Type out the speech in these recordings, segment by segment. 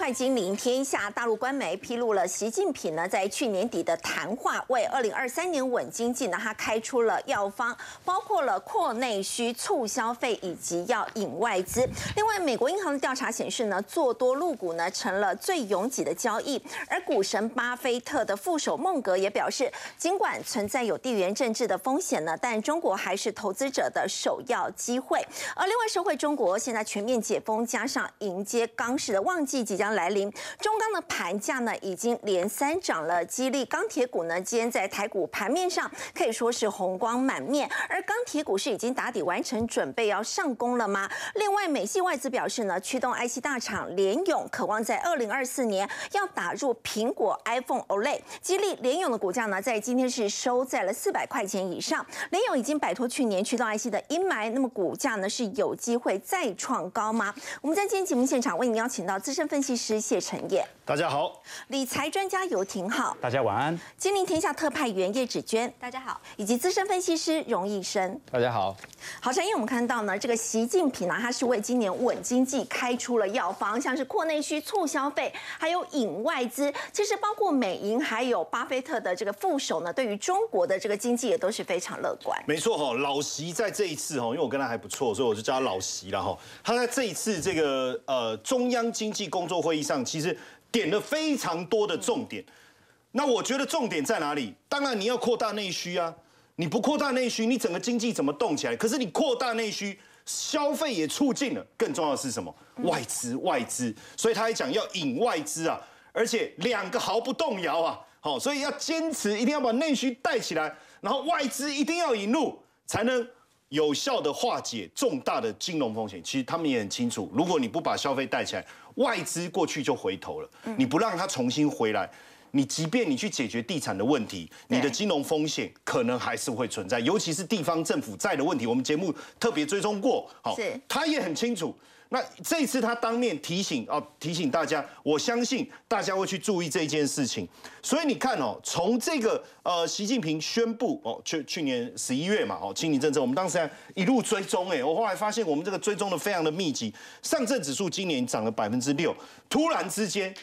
快《金陵天下》，大陆官媒披露了习近平呢在去年底的谈话，为二零二三年稳经济呢，他开出了药方，包括了扩内需、促消费以及要引外资。另外，美国银行的调查显示呢，做多陆股呢成了最拥挤的交易。而股神巴菲特的副手孟格也表示，尽管存在有地缘政治的风险呢，但中国还是投资者的首要机会。而另外，社会中国现在全面解封，加上迎接钢市的旺季即将来临，中钢的盘价呢已经连三涨了，激励钢铁股呢今天在台股盘面上可以说是红光满面。而钢铁股是已经打底完成，准备要上攻了吗？另外，美系外资表示呢，驱动 IC 大厂联咏渴望在二零二四年要打入苹果 iPhone OLED，激励联咏的股价呢在今天是收在了四百块钱以上。联咏已经摆脱去年驱动 IC 的阴霾，那么股价呢是有机会再创高吗？我们在今天节目现场为您邀请到资深分析师谢承业，大家好；理财专家游廷浩，大家晚安；金陵天下特派员叶芷娟，大家好；以及资深分析师荣义生，大家好。好，陈毅，我们看到呢，这个习近平呢，他是为今年稳经济开出了药方，像是扩内需、促消费，还有引外资。其实包括美银还有巴菲特的这个副手呢，对于中国的这个经济也都是非常乐观。没错哈，老习在这一次哈，因为我跟他还不错，所以我就叫他老习了哈。他在这一次这个呃中央经济工作会议上，其实点了非常多的重点。那我觉得重点在哪里？当然你要扩大内需啊，你不扩大内需，你整个经济怎么动起来？可是你扩大内需，消费也促进了，更重要的是什么？外资，外资。所以他还讲要引外资啊，而且两个毫不动摇啊，好，所以要坚持，一定要把内需带起来，然后外资一定要引入，才能。有效的化解重大的金融风险，其实他们也很清楚。如果你不把消费带起来，外资过去就回头了。你不让它重新回来，你即便你去解决地产的问题，你的金融风险可能还是会存在，尤其是地方政府债的问题。我们节目特别追踪过，好，他也很清楚。那这次他当面提醒哦，提醒大家，我相信大家会去注意这件事情。所以你看哦，从这个呃，习近平宣布哦，去去年十一月嘛，哦，清理政策，我们当时一路追踪，哎，我后来发现我们这个追踪的非常的密集，上证指数今年涨了百分之六，突然之间，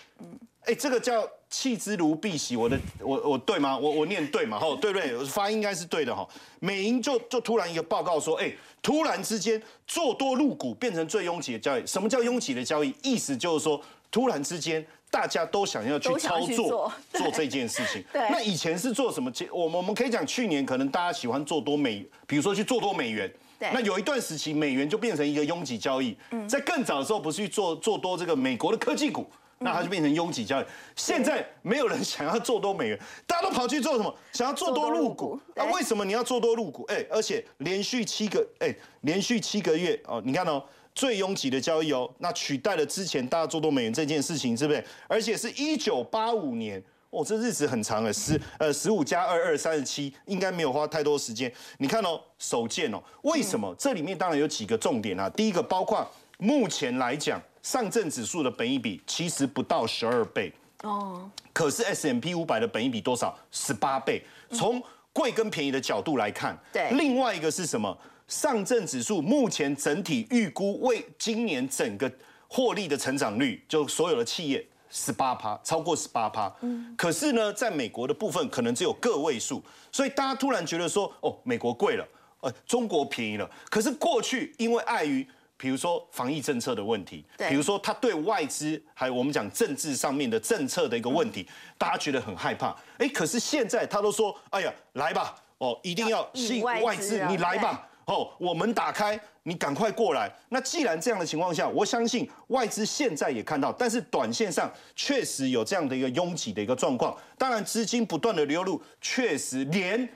哎，这个叫。弃之如敝屣，我的我我对吗？我我念对嘛？哈，对不对？发音应该是对的哈。美银就就突然一个报告说，哎，突然之间做多入股变成最拥挤的交易。什么叫拥挤的交易？意思就是说，突然之间大家都想要去操作做这件事情。对。那以前是做什么？我们我们可以讲，去年可能大家喜欢做多美，比如说去做多美元。对。那有一段时期，美元就变成一个拥挤交易。嗯。在更早的时候，不是去做做多这个美国的科技股。那它就变成拥挤交易。现在没有人想要做多美元，大家都跑去做什么？想要做多入股。那为什么你要做多入股？哎，而且连续七个哎，连续七个月哦，你看哦，最拥挤的交易哦，那取代了之前大家做多美元这件事情，是不是？而且是一九八五年哦，这日子很长了，十呃十五加二二三十七，应该没有花太多时间。你看哦，首见哦，为什么？这里面当然有几个重点啊。第一个，包括目前来讲。上证指数的本益比其实不到十二倍哦，可是 S M P 五百的本益比多少？十八倍。从贵跟便宜的角度来看，对。另外一个是什么？上证指数目前整体预估为今年整个获利的成长率，就所有的企业十八趴，超过十八趴。嗯。可是呢，在美国的部分可能只有个位数，所以大家突然觉得说，哦，美国贵了，呃，中国便宜了。可是过去因为碍于比如说防疫政策的问题，比如说他对外资还有我们讲政治上面的政策的一个问题，大家觉得很害怕。哎，可是现在他都说，哎呀，来吧，哦，一定要吸引外资，你来吧，哦，我们打开，你赶快过来。那既然这样的情况下，我相信外资现在也看到，但是短线上确实有这样的一个拥挤的一个状况。当然，资金不断的流入，确实连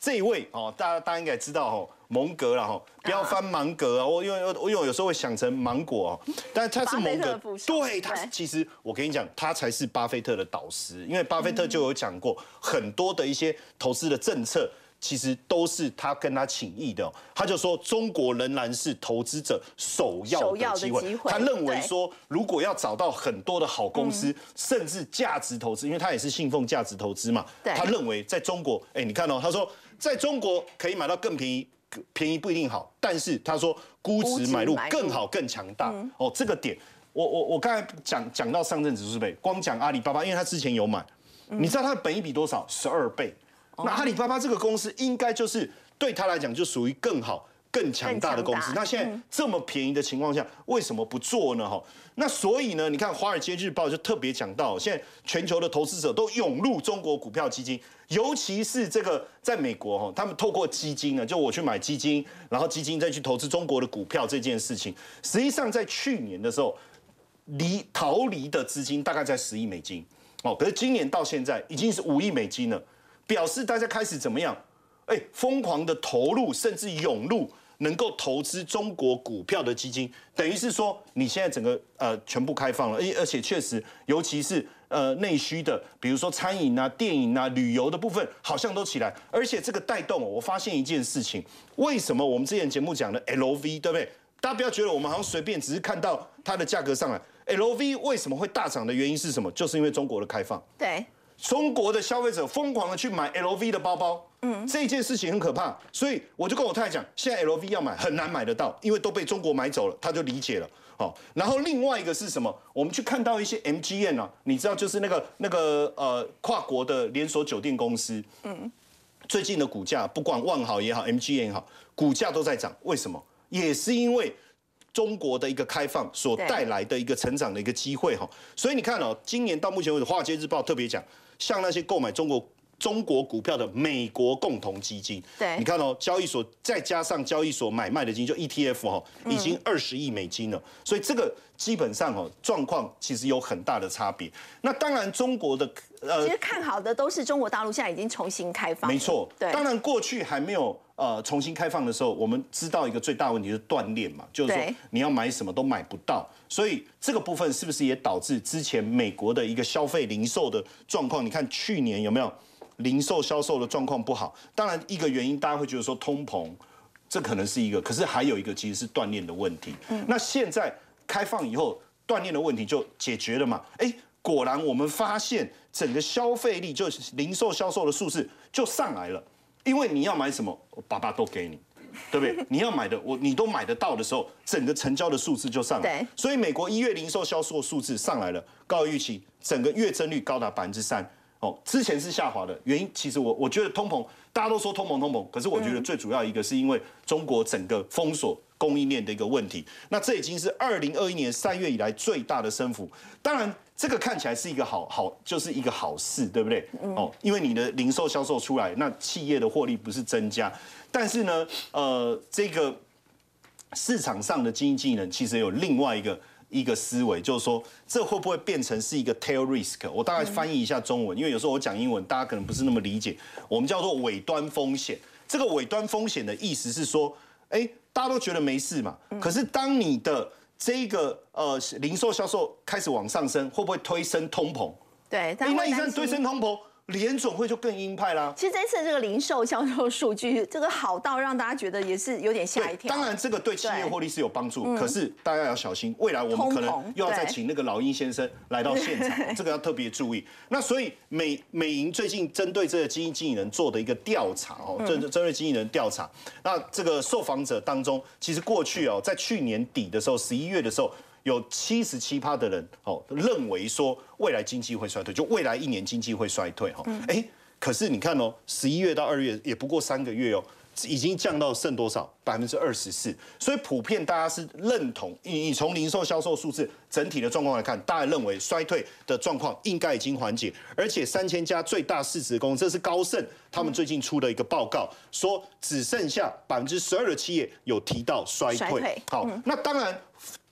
这一位哦，大家大家应该知道哦。蒙格了哈，不要翻芒格啊！我因为我因为有时候会想成芒果哦，但他是蒙格，对他其实我跟你讲，他才是巴菲特的导师，因为巴菲特就有讲过很多的一些投资的政策，其实都是他跟他请意的。他就说中国仍然是投资者首要的机会，他认为说如果要找到很多的好公司，甚至价值投资，因为他也是信奉价值投资嘛，他认为在中国，哎，你看哦，他说在中国可以买到更便宜。便宜不一定好，但是他说估值买入更好更强大哦，这个点我我我刚才讲讲到上证指数倍，光讲阿里巴巴，因为他之前有买，你知道它的本益比多少？十二倍。那阿里巴巴这个公司应该就是对他来讲就属于更好。更强大的公司，那现在这么便宜的情况下，为什么不做呢？哈，那所以呢，你看《华尔街日报》就特别讲到，现在全球的投资者都涌入中国股票基金，尤其是这个在美国哈，他们透过基金呢，就我去买基金，然后基金再去投资中国的股票这件事情，实际上在去年的时候，离逃离的资金大概在十亿美金，哦，可是今年到现在已经是五亿美金了，表示大家开始怎么样？哎，疯狂的投入，甚至涌入能够投资中国股票的基金，等于是说你现在整个呃全部开放了，而而且确实，尤其是呃内需的，比如说餐饮啊、电影啊、旅游的部分，好像都起来。而且这个带动，我发现一件事情，为什么我们之前节目讲的 LV，对不对？大家不要觉得我们好像随便，只是看到它的价格上来，LV 为什么会大涨的原因是什么？就是因为中国的开放。对。中国的消费者疯狂的去买 LV 的包包，嗯，这件事情很可怕，所以我就跟我太太讲，现在 LV 要买很难买得到，因为都被中国买走了，他就理解了，好，然后另外一个是什么？我们去看到一些 MGM 啊，你知道就是那个那个呃跨国的连锁酒店公司，嗯，最近的股价不管万豪也好，MGM 也好，股价都在涨，为什么？也是因为中国的一个开放所带来的一个成长的一个机会哈，所以你看哦，今年到目前为止，华尔街日报特别讲。像那些购买中国中国股票的美国共同基金，对，你看哦，交易所再加上交易所买卖的基金就 ETF 哈，已经二十亿美金了，所以这个基本上哦状况其实有很大的差别。那当然中国的呃，其实看好的都是中国大陆现在已经重新开放，没错，对，当然过去还没有。呃，重新开放的时候，我们知道一个最大问题是断链嘛，就是说你要买什么都买不到，所以这个部分是不是也导致之前美国的一个消费零售的状况？你看去年有没有零售销售的状况不好？当然一个原因，大家会觉得说通膨，这可能是一个，可是还有一个其实是锻炼的问题。那现在开放以后，锻炼的问题就解决了嘛？哎，果然我们发现整个消费力，就是零售销售的数字就上来了。因为你要买什么，我爸爸都给你，对不对？你要买的，我你都买得到的时候，整个成交的数字就上来。所以美国一月零售销售数字上来了，高于预期，整个月增率高达百分之三。哦，之前是下滑的原因，其实我我觉得通膨，大家都说通膨通膨，可是我觉得最主要一个是因为中国整个封锁供应链的一个问题。那这已经是二零二一年三月以来最大的升幅。当然。这个看起来是一个好好，就是一个好事，对不对？哦，因为你的零售销售出来，那企业的获利不是增加，但是呢，呃，这个市场上的经济呢，其实有另外一个一个思维，就是说，这会不会变成是一个 tail risk？我大概翻译一下中文，因为有时候我讲英文，大家可能不是那么理解。我们叫做尾端风险。这个尾端风险的意思是说，哎，大家都觉得没事嘛，可是当你的这个呃零售销售开始往上升，会不会推升通膨？对，因为一旦推升通膨。联总会就更鹰派啦。其实这次这个零售销售数据，这个好到让大家觉得也是有点吓一跳。当然，这个对企业获利是有帮助，可是大家要小心，未来我们可能又要再请那个老鹰先生来到现场，这个要特别注意。那所以美美银最近针对这个基金经理人做的一个调查哦，针针对经纪人调查，那这个受访者当中，其实过去哦，在去年底的时候，十一月的时候。有七十七趴的人哦认为说未来经济会衰退，就未来一年经济会衰退哈。哎，可是你看哦，十一月到二月也不过三个月哦，已经降到剩多少？百分之二十四。所以普遍大家是认同，你你从零售销售数字整体的状况来看，大家认为衰退的状况应该已经缓解。而且三千家最大市值公司，这是高盛他们最近出的一个报告，说只剩下百分之十二的企业有提到衰退。好，那当然。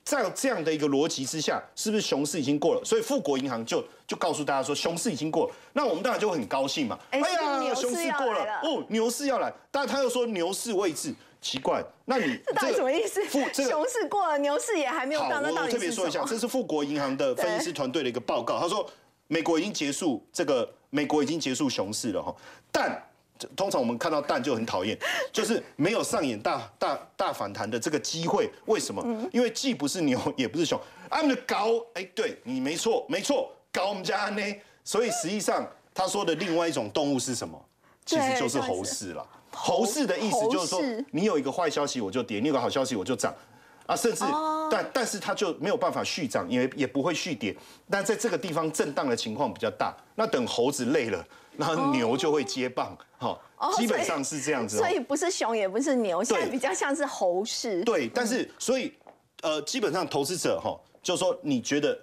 在这样的一个逻辑之下，是不是熊市已经过了？所以富国银行就就告诉大家说，熊市已经过了。那我们当然就很高兴嘛。哎呀，熊市过了哦，牛市要来。但他又说牛市未至，奇怪。那你 这到底什么意思？熊市过了，牛市也还没有到。那我特别说一下，这是富国银行的分析师团队的一个报告。他说，美国已经结束这个，美国已经结束熊市了哈，但。通常我们看到蛋就很讨厌，就是没有上演大大大反弹的这个机会。为什么？因为既不是牛，也不是熊，他们的高，哎，对你没错，没错，高我们家呢。所以实际上他说的另外一种动物是什么？其实就是猴市了。猴市的意思就是说，你有一个坏消息我就跌，你有个好消息我就涨。啊，甚至但但是它就没有办法续涨，因为也不会续跌。但在这个地方震荡的情况比较大，那等猴子累了，那牛就会接棒，哈，基本上是这样子。所以不是熊也不是牛，现在比较像是猴市。对，但是所以呃，基本上投资者哈，就说你觉得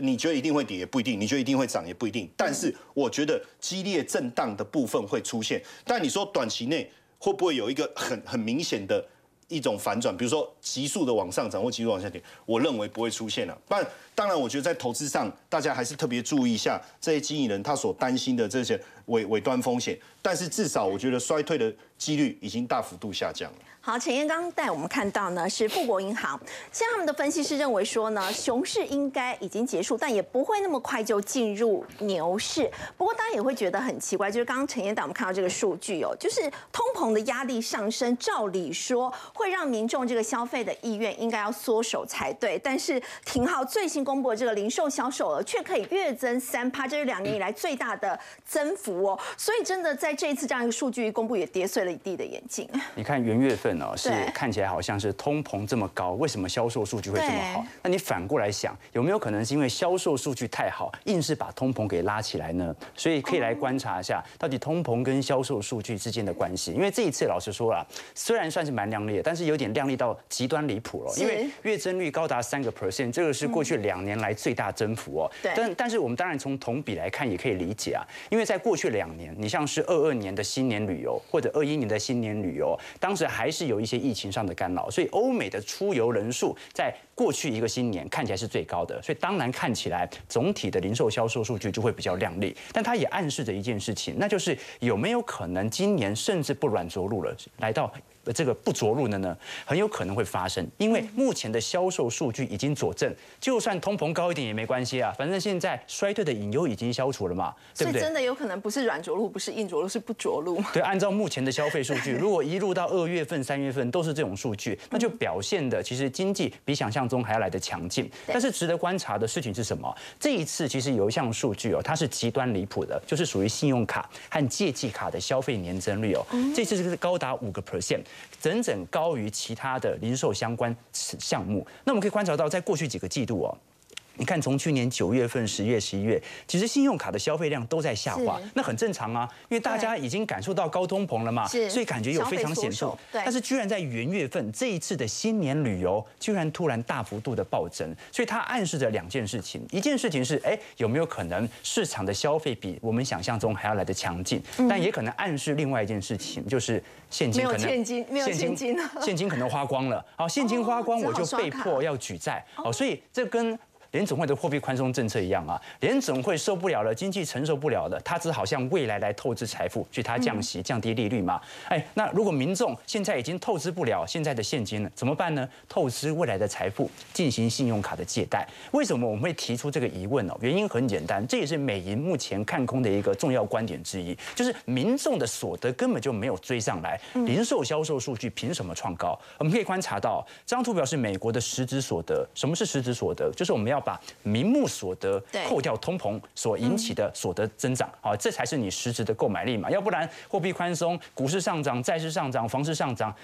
你觉得一定会跌也不一定，你觉得一定会涨也不一定。但是我觉得激烈震荡的部分会出现，但你说短期内会不会有一个很很明显的？一种反转，比如说急速的往上涨或急速往下跌，我认为不会出现了。但当然，我觉得在投资上，大家还是特别注意一下这些经营人他所担心的这些尾尾端风险。但是至少我觉得衰退的几率已经大幅度下降了。好，陈彦刚带我们看到呢，是富国银行，现在他们的分析师认为说呢，熊市应该已经结束，但也不会那么快就进入牛市。不过大家也会觉得很奇怪，就是刚刚陈彦带我们看到这个数据哦，就是通膨的压力上升，照理说会让民众这个消费的意愿应该要缩手才对，但是廷浩最新公布的这个零售销售额却可以月增三趴，这是两年以来最大的增幅哦。所以真的在这一次这样一个数据公布，也跌碎了一地的眼镜。你看元月份。是看起来好像是通膨这么高，为什么销售数据会这么好？那你反过来想，有没有可能是因为销售数据太好，硬是把通膨给拉起来呢？所以可以来观察一下，到底通膨跟销售数据之间的关系。因为这一次老实说了，虽然算是蛮亮丽的，但是有点亮丽到极端离谱了。因为月增率高达三个 percent，这个是过去两年来最大增幅哦。但但是我们当然从同比来看也可以理解啊，因为在过去两年，你像是二二年的新年旅游或者二一年的新年旅游，当时还是。有一些疫情上的干扰，所以欧美的出游人数在过去一个新年看起来是最高的，所以当然看起来总体的零售销售数据就会比较亮丽。但它也暗示着一件事情，那就是有没有可能今年甚至不软着陆了，来到。这个不着陆的呢，很有可能会发生，因为目前的销售数据已经佐证，就算通膨高一点也没关系啊，反正现在衰退的隐忧已经消除了嘛，对不对？真的有可能不是软着陆，不是硬着陆，是不着陆对，按照目前的消费数据，如果一路到二月份、三月份都是这种数据，那就表现的其实经济比想象中还要来的强劲。但是值得观察的事情是什么？这一次其实有一项数据哦，它是极端离谱的，就是属于信用卡和借记卡的消费年增率哦，这次是高达五个 percent。整整高于其他的零售相关项目。那我们可以观察到，在过去几个季度哦。你看，从去年九月份、十月、十一月，其实信用卡的消费量都在下滑，那很正常啊，因为大家已经感受到高通膨了嘛，所以感觉有非常显著。但是居然在元月份这一次的新年旅游，居然突然大幅度的暴增，所以它暗示着两件事情：一件事情是，哎，有没有可能市场的消费比我们想象中还要来的强劲？但也可能暗示另外一件事情，就是现金可能现金没有现金现金可能花光了。好，现金花光，我就被迫要举债。好，所以这跟联总会的货币宽松政策一样啊，联总会受不了了，经济承受不了了，他只好向未来来透支财富，去他降息、降低利率嘛。哎，那如果民众现在已经透支不了现在的现金了，怎么办呢？透支未来的财富，进行信用卡的借贷。为什么我们会提出这个疑问呢？原因很简单，这也是美银目前看空的一个重要观点之一，就是民众的所得根本就没有追上来，零售销售数据凭什么创高？我们可以观察到，这张图表是美国的实质所得。什么是实质所得？就是我们要。要把名目所得扣掉通膨所引起的所得增长，好，这才是你实质的购买力嘛。要不然货币宽松、股市上涨、债市上涨、房市上涨，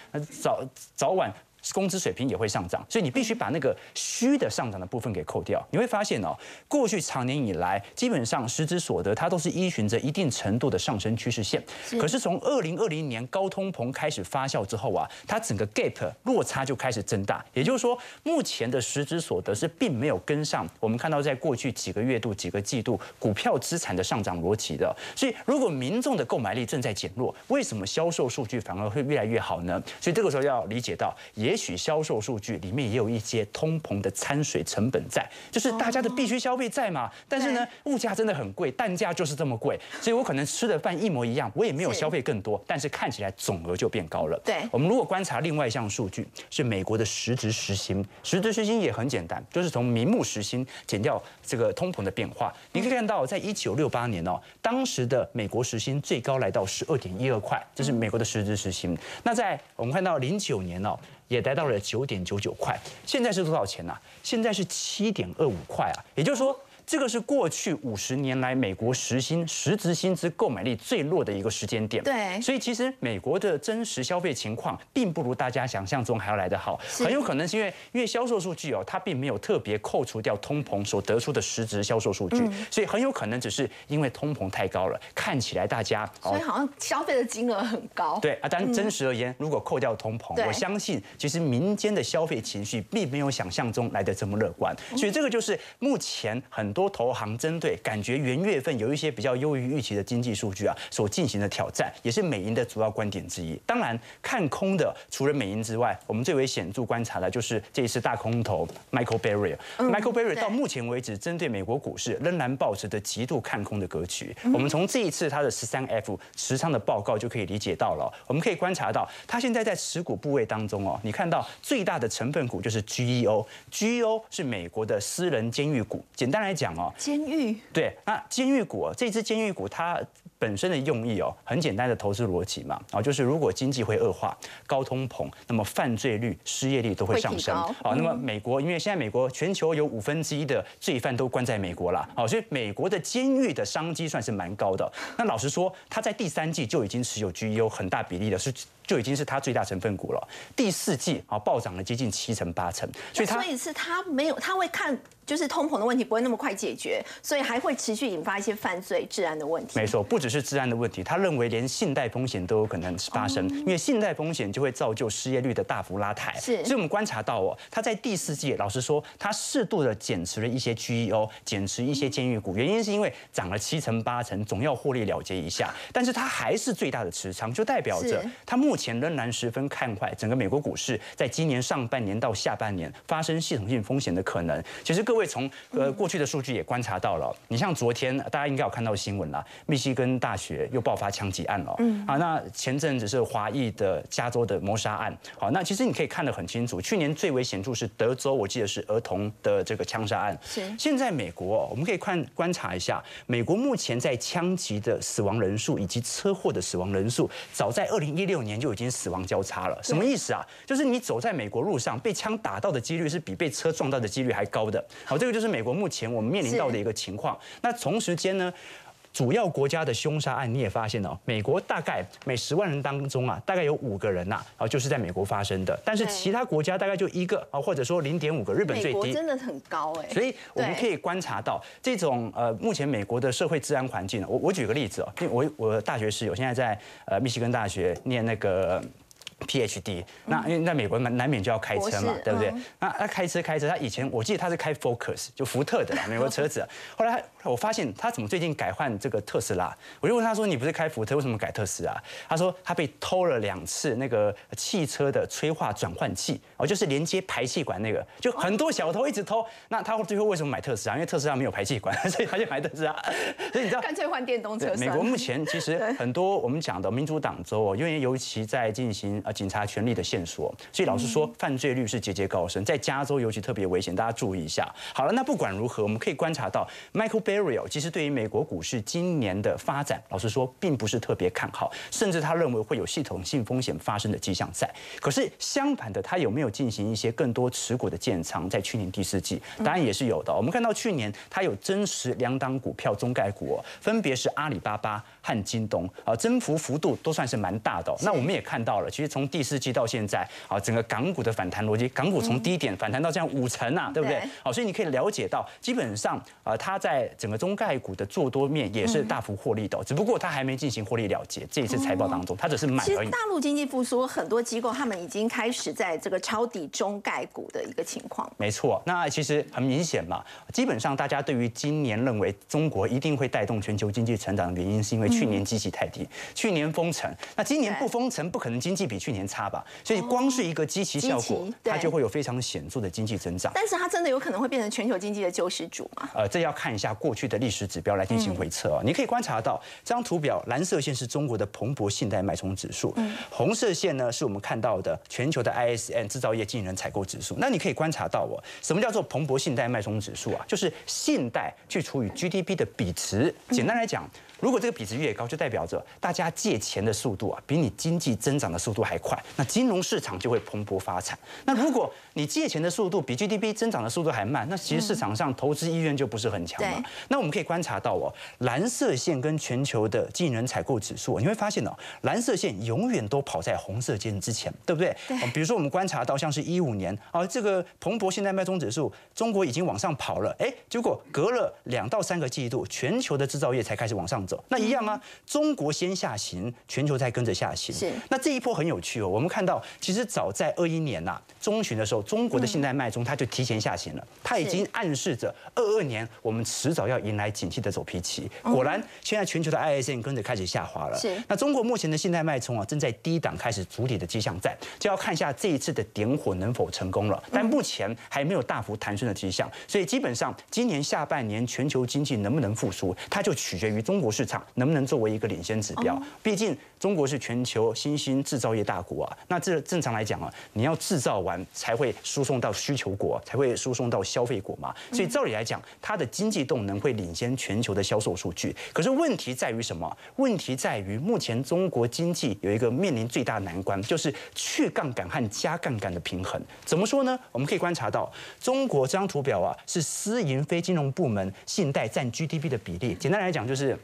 早早晚。工资水平也会上涨，所以你必须把那个虚的上涨的部分给扣掉。你会发现哦，过去长年以来，基本上实质所得它都是依循着一定程度的上升趋势线。可是从二零二零年高通膨开始发酵之后啊，它整个 gap 落差就开始增大。也就是说，目前的实质所得是并没有跟上我们看到在过去几个月度、几个季度股票资产的上涨逻辑的。所以，如果民众的购买力正在减弱，为什么销售数据反而会越来越好呢？所以这个时候要理解到，也。也许销售数据里面也有一些通膨的掺水成本在，就是大家的必须消费在嘛。但是呢，物价真的很贵，蛋价就是这么贵，所以我可能吃的饭一模一样，我也没有消费更多，但是看起来总额就变高了。对，我们如果观察另外一项数据，是美国的实质时薪，实质时薪也很简单，就是从名目时薪减掉这个通膨的变化。你可以看到，在一九六八年哦，当时的美国时薪最高来到十二点一二块，这是美国的实质实薪。那在我们看到零九年哦。也达到了九点九九块，现在是多少钱呢？现在是七点二五块啊！也就是说，这个是过去五十年来美国实薪实质薪资购买力最弱的一个时间点。对，所以其实美国的真实消费情况并不如大家想象中还要来得好，很有可能是因为因为销售数据哦，它并没有特别扣除掉通膨所得出的实质销售数据，所以很有可能只是因为通膨太高了，看起来大家所以好像消费的金额很高。对啊，但真实而言，如果扣掉通膨，我相信其实民间的消费情绪并没有想象中来的这么乐观，所以这个就是目前很多投行针对感觉元月份有一些比较优于预期的经济数据啊所进行的挑战，也是美银的主要观点之一。当然，看空的除了美银之外，我们最为显著观察的就是这一次大空头 Michael Berry。Michael Berry 到目前为止，针对美国股市仍然保持着极度看空的格局。我们从这一次他的十三 F 持仓的报告就可以理解到了。我们可以观察到，他现在在持股部位当中哦，你看到最大的成分股就是 GEO，GEO 是美国的私人监狱股。简单来讲哦，监狱对，那监狱股这支监狱股它。本身的用意哦，很简单的投资逻辑嘛，啊，就是如果经济会恶化、高通膨，那么犯罪率、失业率都会上升。好，那么美国因为现在美国全球有五分之一的罪犯都关在美国了，好，所以美国的监狱的商机算是蛮高的。那老实说，他在第三季就已经持有 GEO 很大比例的是。就已经是它最大成分股了。第四季啊，暴涨了接近七成八成，所以所以是它没有，它会看就是通膨的问题不会那么快解决，所以还会持续引发一些犯罪治安的问题。没错，不只是治安的问题，他认为连信贷风险都有可能发生，因为信贷风险就会造就失业率的大幅拉抬。是，所以我们观察到哦，他在第四季，老实说，他适度的减持了一些 GEO，减持一些监狱股，原因是因为涨了七成八成，总要获利了结一下。但是他还是最大的持仓，就代表着他目前仍然十分看坏整个美国股市，在今年上半年到下半年发生系统性风险的可能。其实各位从呃过去的数据也观察到了，你像昨天大家应该有看到新闻了，密西根大学又爆发枪击案了。嗯啊，那前阵子是华裔的加州的谋杀案。好，那其实你可以看得很清楚，去年最为显著是德州，我记得是儿童的这个枪杀案。是。现在美国，我们可以看观察一下，美国目前在枪击的死亡人数以及车祸的死亡人数，早在二零一六年就已经死。亡交叉了，什么意思啊？就是你走在美国路上，被枪打到的几率是比被车撞到的几率还高的。好，这个就是美国目前我们面临到的一个情况。那同时间呢，主要国家的凶杀案你也发现了，美国大概每十万人当中啊，大概有五个人呐，啊，就是在美国发生的。但是其他国家大概就一个啊，或者说零点五个，日本最低，真的很高哎。所以我们可以观察到这种呃，目前美国的社会治安环境。我我举个例子哦，因为我我大学室友现在在呃密西根大学念那个。PhD，那因为在美国难难免就要开车嘛，对不对？那他开车开车，他以前我记得他是开 Focus，就福特的美国车子。后来我发现他怎么最近改换这个特斯拉？我就问他说：“你不是开福特，为什么改特斯拉？”他说他被偷了两次那个汽车的催化转换器，哦，就是连接排气管那个，就很多小偷一直偷。那他最后为什么买特斯拉？因为特斯拉没有排气管，所以他就买特斯拉。所以你知道，干脆换电动车。美国目前其实很多我们讲的民主党州哦，因为尤其在进行呃警察权力的线索，所以老实说，犯罪率是节节高升，在加州尤其特别危险，大家注意一下。好了，那不管如何，我们可以观察到，Michael Berry 其实对于美国股市今年的发展，老实说，并不是特别看好，甚至他认为会有系统性风险发生的迹象在。可是相反的，他有没有进行一些更多持股的建仓？在去年第四季，当然也是有的。我们看到去年他有增持两档股票中概股，分别是阿里巴巴和京东，啊，增幅幅度都算是蛮大的。那我们也看到了，其实从第四季。到现在啊，整个港股的反弹逻辑，港股从低点反弹到这样五成啊，对不对？好，所以你可以了解到，基本上啊，它在整个中概股的做多面也是大幅获利的，只不过它还没进行获利了结。这一次财报当中，它只是买而已。大陆经济复苏，很多机构他们已经开始在这个抄底中概股的一个情况。没错，那其实很明显嘛，基本上大家对于今年认为中国一定会带动全球经济成长的原因，是因为去年基期太低，去年封城，那今年不封城，不可能经济比去年差吧？所以光是一个基期效果，它就会有非常显著的经济增长。但是它真的有可能会变成全球经济的救世主吗？呃，这要看一下过去的历史指标来进行回测啊。你可以观察到这张图表，蓝色线是中国的蓬勃信贷脉冲指数，红色线呢是我们看到的全球的 ISM 制造业经营人采购指数。那你可以观察到哦，什么叫做蓬勃信贷脉冲指数啊？就是信贷去除以 GDP 的比值。简单来讲。如果这个比值越高，就代表着大家借钱的速度啊，比你经济增长的速度还快，那金融市场就会蓬勃发展。那如果你借钱的速度比 GDP 增长的速度还慢，那其实市场上投资意愿就不是很强了。那我们可以观察到哦，蓝色线跟全球的经营人采购指数，你会发现哦，蓝色线永远都跑在红色线之前，对不对？对。比如说我们观察到像是一五年啊，这个蓬勃现代卖中指数，中国已经往上跑了，哎，结果隔了两到三个季度，全球的制造业才开始往上走。那一样啊，中国先下行，全球才跟着下行。是。那这一波很有趣哦，我们看到其实早在二一年呐中旬的时候，中国的信贷脉冲它就提前下行了，它已经暗示着二二年我们迟早要迎来景气的走皮期。果然，现在全球的 ISM 跟着开始下滑了。是。那中国目前的信贷脉冲啊，正在低档开始筑底的迹象在，就要看一下这一次的点火能否成功了。但目前还没有大幅弹升的迹象，所以基本上今年下半年全球经济能不能复苏，它就取决于中国市场能不能作为一个领先指标。毕竟中国是全球新兴制造业大国啊，那这正常来讲啊，你要制造完才会输送到需求国，才会输送到消费国嘛。所以照理来讲，它的经济动能会领先全球的销售数据。可是问题在于什么？问题在于目前中国经济有一个面临最大难关，就是去杠杆和加杠杆的平衡。怎么说呢？我们可以观察到，中国这张图表啊，是私营非金融部门信贷占 GDP 的比例。简单来讲，就是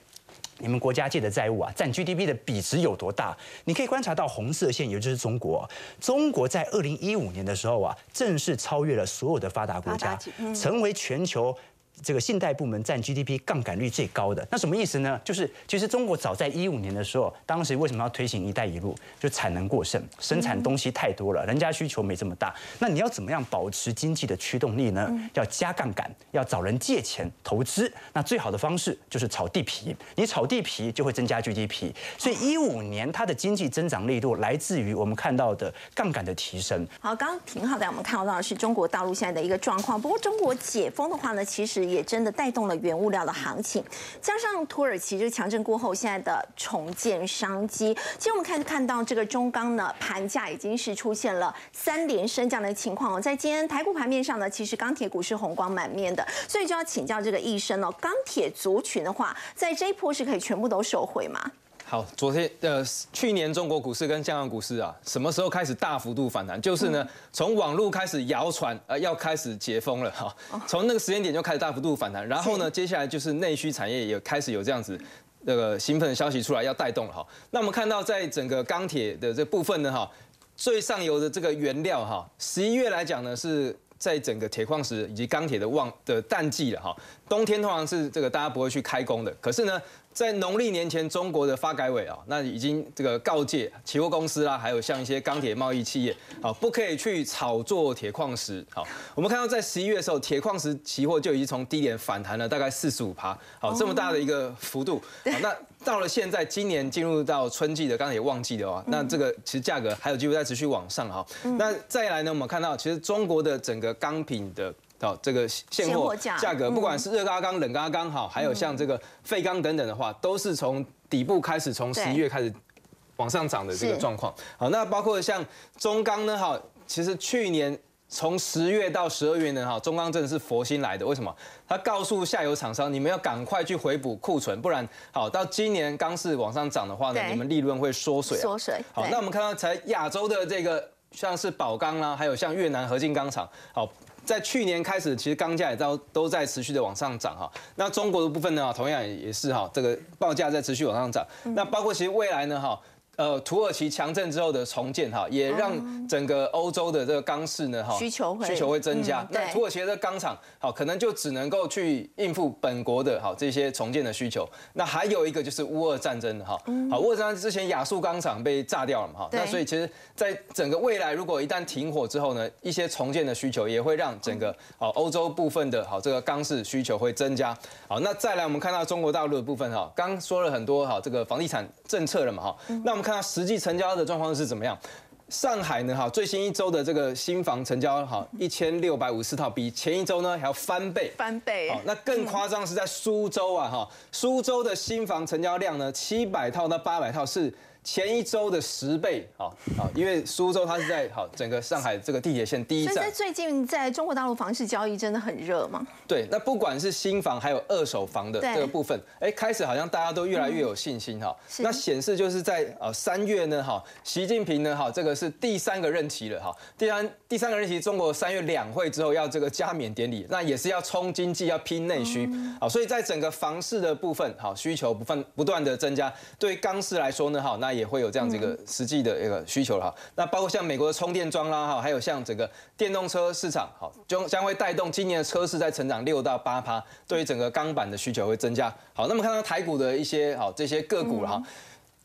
你们国家借的债务啊，占 GDP 的比值有多大？你可以观察到红色线，也就是中国。中国在二零一五年的时候啊，正式超越了所有的发达国家，成为全球。这个信贷部门占 GDP 杠杆率最高的，那什么意思呢？就是其实中国早在一五年的时候，当时为什么要推行“一带一路”？就产能过剩，生产东西太多了，人家需求没这么大。那你要怎么样保持经济的驱动力呢？要加杠杆，要找人借钱投资。那最好的方式就是炒地皮，你炒地皮就会增加 GDP。所以一五年它的经济增长力度来自于我们看到的杠杆的提升。好，刚刚挺好的，我们看到的是中国大陆现在的一个状况。不过中国解封的话呢，其实。也真的带动了原物料的行情，加上土耳其就是强震过后现在的重建商机。其实我们看看到这个中钢呢，盘价已经是出现了三连升这样的情况哦。在今天台股盘面上呢，其实钢铁股是红光满面的，所以就要请教这个医生哦，钢铁族群的话，在这一波是可以全部都收回吗？好，昨天呃，去年中国股市跟香港股市啊，什么时候开始大幅度反弹？就是呢，从网络开始谣传，呃，要开始解封了哈，从那个时间点就开始大幅度反弹。然后呢，接下来就是内需产业也开始有这样子那个兴奋的消息出来，要带动了哈。那我们看到在整个钢铁的这部分呢，哈，最上游的这个原料哈，十一月来讲呢，是在整个铁矿石以及钢铁的旺的淡季了哈。冬天通常是这个大家不会去开工的，可是呢。在农历年前，中国的发改委啊，那已经这个告诫期货公司啦，还有像一些钢铁贸易企业，啊，不可以去炒作铁矿石。好，我们看到在十一月的时候，铁矿石期货就已经从低点反弹了大概四十五趴，好，这么大的一个幅度。好，那到了现在，今年进入到春季的钢铁旺季的话，那这个其实价格还有机会再持续往上哈。那再来呢，我们看到其实中国的整个钢品的。到这个现货价格，不管是热轧钢、冷轧钢，好，还有像这个废钢等等的话，都是从底部开始，从十一月开始往上涨的这个状况。好，那包括像中钢呢，哈，其实去年从十月到十二月呢，哈，中钢真的是佛心来的。为什么？他告诉下游厂商，你们要赶快去回补库存，不然，好，到今年钢市往上涨的话呢，你们利润会缩水。缩水。好，那我们看到在亚洲的这个，像是宝钢啦，还有像越南合金钢厂，好。在去年开始，其实钢价也都都在持续的往上涨哈。那中国的部分呢，同样也是哈，这个报价在持续往上涨。那包括其实未来呢，哈。呃，土耳其强震之后的重建哈，也让整个欧洲的这个钢市呢哈需求需求会增加。那土耳其的钢厂好，可能就只能够去应付本国的好这些重建的需求。那还有一个就是乌俄战争哈，好乌俄战争之前亚速钢厂被炸掉了嘛哈，那所以其实在整个未来如果一旦停火之后呢，一些重建的需求也会让整个好欧洲部分的好这个钢市需求会增加。好，那再来我们看到中国大陆的部分哈，刚说了很多哈这个房地产政策了嘛哈，那我们。看它实际成交的状况是怎么样？上海呢？哈，最新一周的这个新房成交，哈，一千六百五十套，比前一周呢还要翻倍。翻倍。好，那更夸张是在苏州啊，哈，苏州的新房成交量呢，七百套到八百套是前一周的十倍，好好，因为苏州它是在好整个上海这个地铁线第一站。所以在最近在中国大陆房市交易真的很热吗？对，那不管是新房还有二手房的这个部分，哎，开始好像大家都越来越有信心哈。那显示就是在呃三月呢，哈，习近平呢，哈，这个是第三个任期了哈。第三第三个任期，中国三月两会之后要这个加冕典礼，那也是要冲经济，要拼内需，好，所以在整个房市的部分，好需求不断不断的增加，对钢市来说呢，哈，那也会有这样子一个实际的一个需求了哈。那包括像美国的充电桩啦，哈，还有像整个电动车市场，好，将将会带动今年的车市在成长六到八趴，对于整个钢板的需求会增加。好，那么看到台股的一些好这些个股了哈。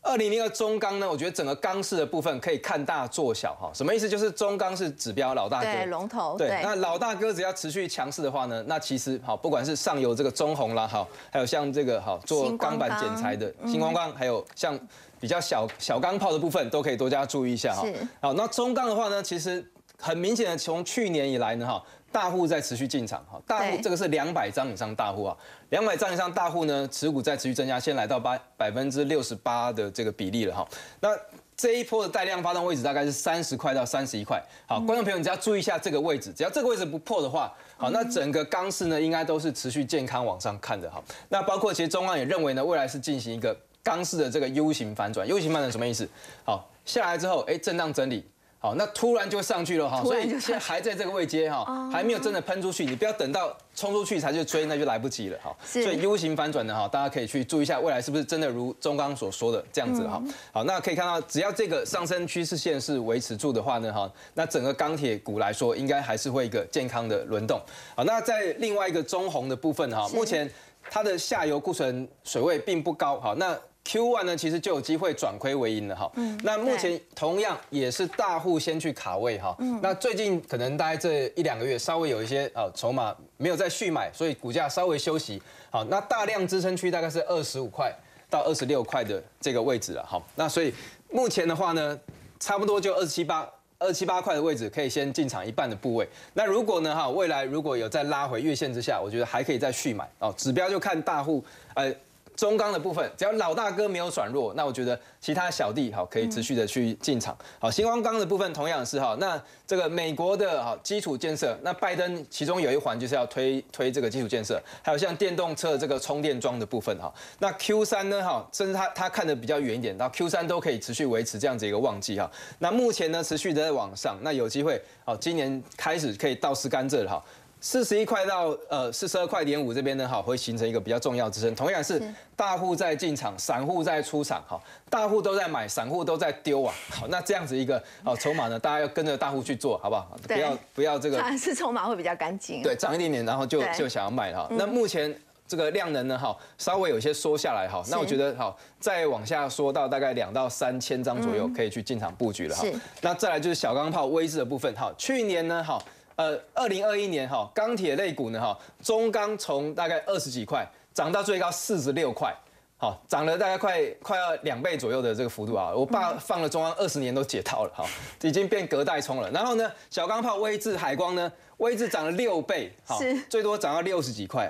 二零零二中钢呢，我觉得整个钢市的部分可以看大做小哈。什么意思？就是中钢是指标老大哥，对龙头。对，那老大哥只要持续强势的话呢，那其实好，不管是上游这个中红啦，好，还有像这个好做钢板剪裁的新光钢，还有像。比较小小钢炮的部分都可以多加注意一下哈。好，那中钢的话呢，其实很明显的，从去年以来呢，哈，大户在持续进场哈。大户这个是两百张以上大户啊，两百张以上大户呢，持股在持续增加，先来到八百分之六十八的这个比例了哈。那这一波的带量发动位置大概是三十块到三十一块。好，观众朋友，你只要注意一下这个位置，只要这个位置不破的话，好，那整个钢市呢，应该都是持续健康往上看的哈。那包括其实中钢也认为呢，未来是进行一个。钢市的这个 U 型反转，U 型反转什么意思？好，下来之后，哎，震荡整理，好，那突然就上去了哈，所以现在还在这个位阶哈，还没有真的喷出去，你不要等到冲出去才去追，那就来不及了哈。所以 U 型反转的哈，大家可以去注意一下，未来是不是真的如中钢所说的这样子哈？好，那可以看到，只要这个上升趋势线是维持住的话呢，哈，那整个钢铁股来说，应该还是会一个健康的轮动。好，那在另外一个中红的部分哈，目前它的下游库存水位并不高，好，那。Q one 呢，其实就有机会转亏为盈了哈。嗯。那目前同样也是大户先去卡位哈。嗯。那最近可能大概这一两个月稍微有一些呃筹码没有再续买，所以股价稍微休息。好，那大量支撑区大概是二十五块到二十六块的这个位置了。好，那所以目前的话呢，差不多就二十七八二七八块的位置可以先进场一半的部位。那如果呢哈，未来如果有再拉回月线之下，我觉得还可以再续买哦。指标就看大户呃。中钢的部分，只要老大哥没有转弱，那我觉得其他小弟好可以持续的去进场。好，新光钢的部分同样是哈，那这个美国的哈基础建设，那拜登其中有一环就是要推推这个基础建设，还有像电动车这个充电桩的部分哈。那 Q 三呢哈，甚至他他看的比较远一点，到 Q 三都可以持续维持这样子一个旺季哈。那目前呢持续的在往上，那有机会好今年开始可以倒吃甘蔗了哈。四十一块到呃四十二块点五这边呢，哈，会形成一个比较重要支撑。同样是大户在进场，散户在出场，哈，大户都在买，散户都在丢啊。好，那这样子一个哦筹码呢，大家要跟着大户去做好不好？不要不要这个，是筹码会比较干净。对，涨一点点，然后就就想要卖哈。那目前这个量能呢，哈，稍微有些缩下来哈。那我觉得好，再往下缩到大概两到三千张左右，可以去进场布局了哈。那再来就是小钢炮微制的部分，哈，去年呢，哈。呃，二零二一年哈，钢铁类股呢哈，中钢从大概二十几块涨到最高四十六块，好，涨了大概快快要两倍左右的这个幅度啊。我爸放了中钢二十年都解套了，哈，已经变隔代冲了。然后呢，小钢炮威智海光呢，威智涨了六倍，好，最多涨到六十几块。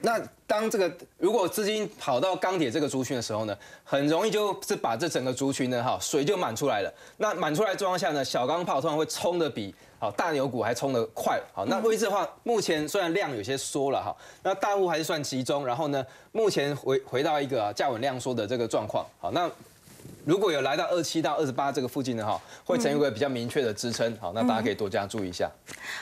那当这个如果资金跑到钢铁这个族群的时候呢，很容易就是把这整个族群呢哈水就满出来了。那满出来状况下呢，小钢炮通常会冲的比好大牛股还冲得快。好，那位置的话，目前虽然量有些缩了哈，那大户还是算集中。然后呢，目前回回到一个价稳量缩的这个状况。好，那。如果有来到二七到二十八这个附近的哈，会成一个比较明确的支撑，好，那大家可以多加注意一下。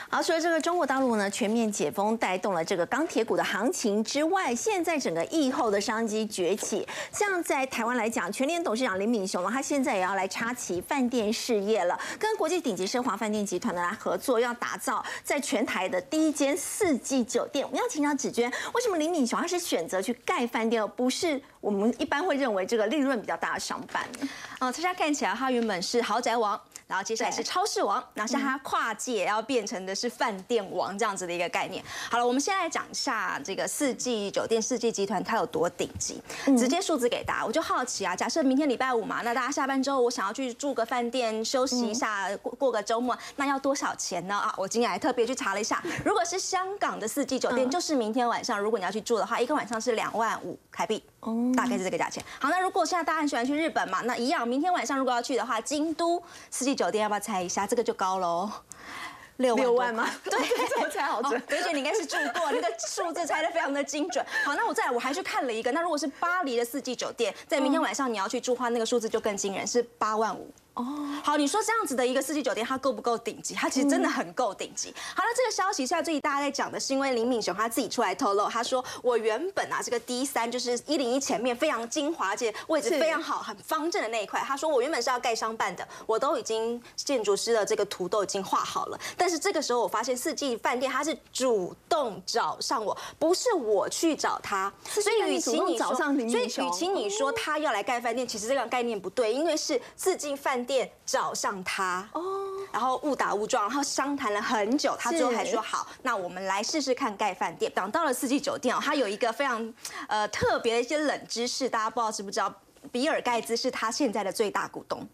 好，除了这个中国大陆呢全面解封带动了这个钢铁股的行情之外，现在整个疫后的商机崛起，像在台湾来讲，全联董事长林敏雄呢，他现在也要来插旗饭店事业了，跟国际顶级奢华饭店集团呢来合作，要打造在全台的第一间四季酒店。我们要请教紫娟，为什么林敏雄他是选择去盖饭店，而不是？我们一般会认为这个利润比较大的商办，嗯，大家看起来它原本是豪宅王。然后接下来是超市王，那像它跨界要变成的是饭店王这样子的一个概念。好了，我们先来讲一下这个四季酒店四季集团它有多顶级，直接数字给大家。我就好奇啊，假设明天礼拜五嘛，那大家下班之后我想要去住个饭店休息一下，过过个周末，那要多少钱呢？啊，我今天还特别去查了一下，如果是香港的四季酒店，就是明天晚上如果你要去住的话，一个晚上是两万五台币。大概是这个价钱。好，那如果现在大家很喜欢去日本嘛，那一样，明天晚上如果要去的话，京都四季酒店要不要猜一下？这个就高喽。六六万吗？对，这么猜好准。而且你应该是住过，那个数字猜的非常的精准。好，那我再来，我还去看了一个。那如果是巴黎的四季酒店，在明天晚上你要去住的话，那个数字就更惊人，是八万五。哦，好，你说这样子的一个四季酒店，它够不够顶级？它其实真的很够顶级。好了，这个消息现在最近大家在讲的是，因为林敏雄他自己出来透露，他说我原本啊这个 D 三就是一零一前面非常精华，而且位置非常好，很方正的那一块。他说我原本是要盖商办的，我都已经建筑师的这个图都已经画好了。但是这个时候我发现四季饭店他是主动找上我，不是我去找他。所以与其你找上林敏雄，所以与其你说他要来盖饭店，其实这个概念不对，因为是四季饭店找上他哦，然后误打误撞，然后商谈了很久，他最后还说好，那我们来试试看盖饭店。等到了四季酒店哦，它有一个非常呃特别的一些冷知识，大家不知道知不知道？比尔盖茨是他现在的最大股东。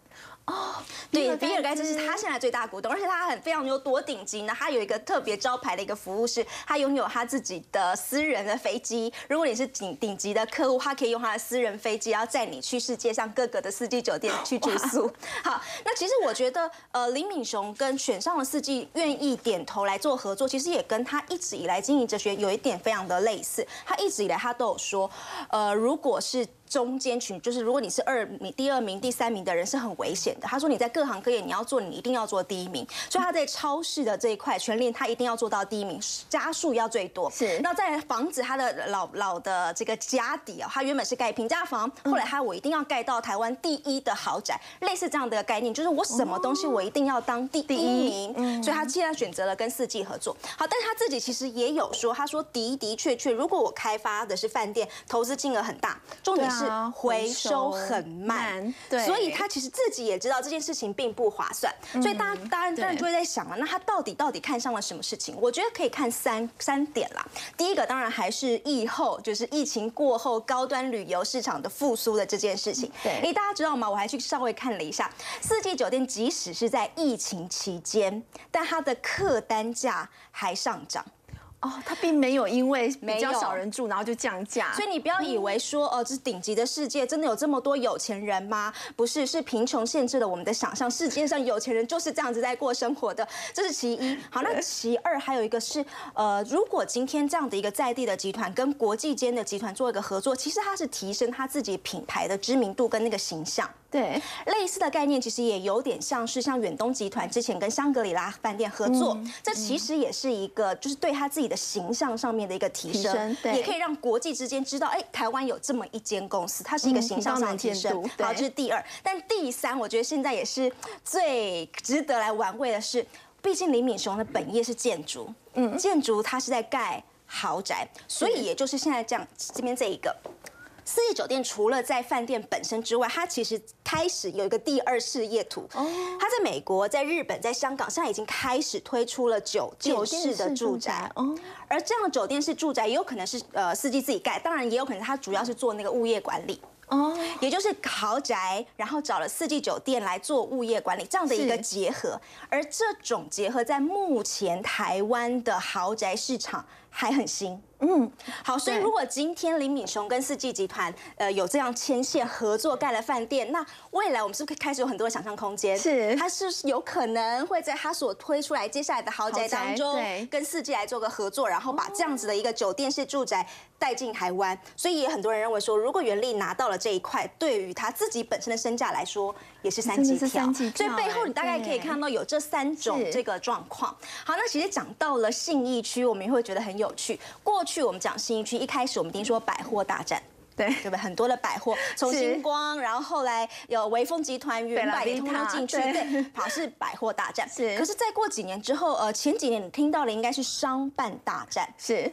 哦，对，比尔盖茨是他现在最大股东，而且他很非常有多顶级呢。他有一个特别招牌的一个服务，是他拥有他自己的私人的飞机。如果你是顶顶级的客户，他可以用他的私人飞机，然后载你去世界上各个的四季酒店 去住宿。好，那其实我觉得，呃，林敏雄跟选上了四季愿意点头来做合作，其实也跟他一直以来经营哲学有一点非常的类似。他一直以来他都有说，呃，如果是中间群，就是如果你是二名、第二名、第三名的人，是很危险的。他说你在各行各业你要做，你一定要做第一名。所以他在超市的这一块全链，他一定要做到第一名，家数要最多。是。那在房子，他的老老的这个家底啊，他原本是盖平价房，后来他我一定要盖到台湾第一的豪宅，类似这样的概念，就是我什么东西我一定要当第第一名。嗯。所以他现在选择了跟四季合作。好，但是他自己其实也有说，他说的的确确，如果我开发的是饭店，投资金额很大，重点是。回收很慢，对，所以他其实自己也知道这件事情并不划算，所以大家当然当然就会在想了，那他到底到底看上了什么事情？我觉得可以看三三点啦。第一个当然还是疫后，就是疫情过后高端旅游市场的复苏的这件事情。对，哎，大家知道吗？我还去稍微看了一下，四季酒店即使是在疫情期间，但它的客单价还上涨。哦，它并没有因为比较少人住，然后就降价。所以你不要以为说，呃，这是顶级的世界，真的有这么多有钱人吗？不是，是贫穷限制了我们的想象。世界上有钱人就是这样子在过生活的，这是其一。好，那其二还有一个是，呃，如果今天这样的一个在地的集团跟国际间的集团做一个合作，其实它是提升他自己品牌的知名度跟那个形象。对，类似的概念其实也有点像是像远东集团之前跟香格里拉饭店合作，这其实也是一个就是对他自己的形象上面的一个提升，也可以让国际之间知道，哎，台湾有这么一间公司，它是一个形象上的提升。好，这是第二，但第三，我觉得现在也是最值得来玩味的是，毕竟林敏雄的本业是建筑，嗯，建筑他是在盖豪宅，所以也就是现在这样这边这一个。四季酒店除了在饭店本身之外，它其实开始有一个第二事业图。哦，它在美国、在日本、在香港，现在已经开始推出了酒店式的住宅。哦，而这样的酒店式住宅也有可能是呃四季自己盖，当然也有可能它主要是做那个物业管理。哦，也就是豪宅，然后找了四季酒店来做物业管理这样的一个结合。而这种结合在目前台湾的豪宅市场还很新。嗯，好，所以如果今天林敏雄跟四季集团呃有这样牵线合作盖了饭店，那未来我们是不是开始有很多的想象空间？是，他是有可能会在他所推出来接下来的豪宅当中，跟四季来做个合作，然后把这样子的一个酒店式住宅带进台湾。所以也很多人认为说，如果袁立拿到了这一块，对于他自己本身的身价来说，也是三级跳。所以背后你大概可以看到有这三种这个状况。好，那其实讲到了信义区，我们也会觉得很有趣。过去。去我们讲新一区，一开始我们听说百货大战，对对不对？很多的百货，从星光，然后后来有微风集团、原百也通通进去，对，跑是百货大战。是，可是再过几年之后，呃，前几年你听到的应该是商办大战，是。